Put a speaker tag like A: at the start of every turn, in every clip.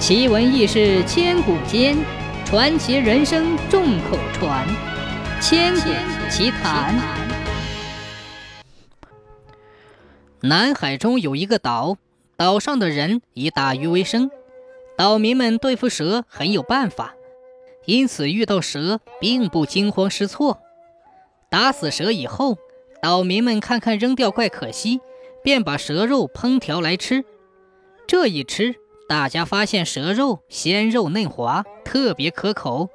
A: 奇闻异事千古间，传奇人生众口传。千古奇谈。南海中有一个岛，岛上的人以打鱼为生，岛民们对付蛇很有办法，因此遇到蛇并不惊慌失措。打死蛇以后，岛民们看看扔掉怪可惜，便把蛇肉烹调来吃。这一吃，大家发现蛇肉鲜肉嫩滑，特别可口，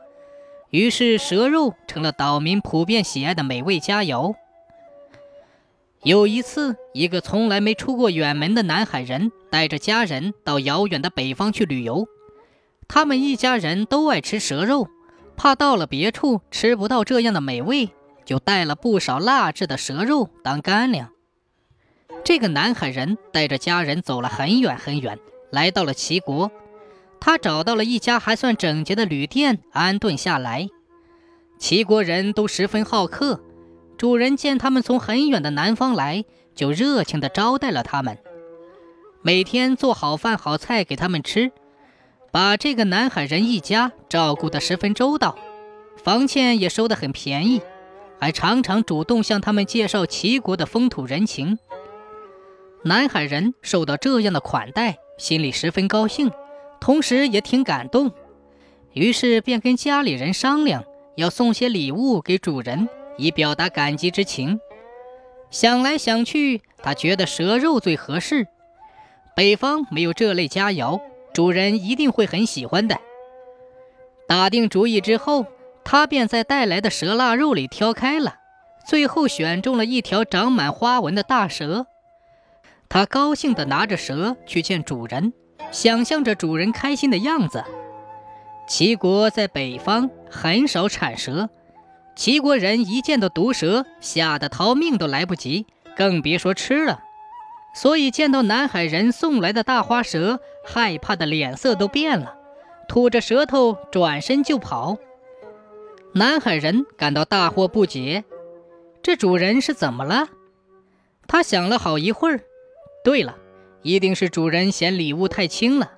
A: 于是蛇肉成了岛民普遍喜爱的美味佳肴。有一次，一个从来没出过远门的南海人带着家人到遥远的北方去旅游，他们一家人都爱吃蛇肉，怕到了别处吃不到这样的美味，就带了不少腊制的蛇肉当干粮。这个南海人带着家人走了很远很远，来到了齐国。他找到了一家还算整洁的旅店，安顿下来。齐国人都十分好客，主人见他们从很远的南方来，就热情地招待了他们，每天做好饭好菜给他们吃，把这个南海人一家照顾得十分周到，房钱也收得很便宜，还常常主动向他们介绍齐国的风土人情。南海人受到这样的款待，心里十分高兴，同时也挺感动，于是便跟家里人商量，要送些礼物给主人，以表达感激之情。想来想去，他觉得蛇肉最合适，北方没有这类佳肴，主人一定会很喜欢的。打定主意之后，他便在带来的蛇腊肉里挑开了，最后选中了一条长满花纹的大蛇。他高兴地拿着蛇去见主人，想象着主人开心的样子。齐国在北方很少产蛇，齐国人一见到毒蛇，吓得逃命都来不及，更别说吃了。所以见到南海人送来的大花蛇，害怕的脸色都变了，吐着舌头转身就跑。南海人感到大惑不解，这主人是怎么了？他想了好一会儿。对了，一定是主人嫌礼物太轻了。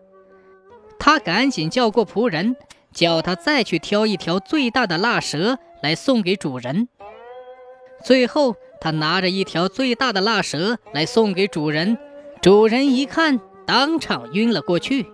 A: 他赶紧叫过仆人，叫他再去挑一条最大的蜡蛇来送给主人。最后，他拿着一条最大的蜡蛇来送给主人，主人一看，当场晕了过去。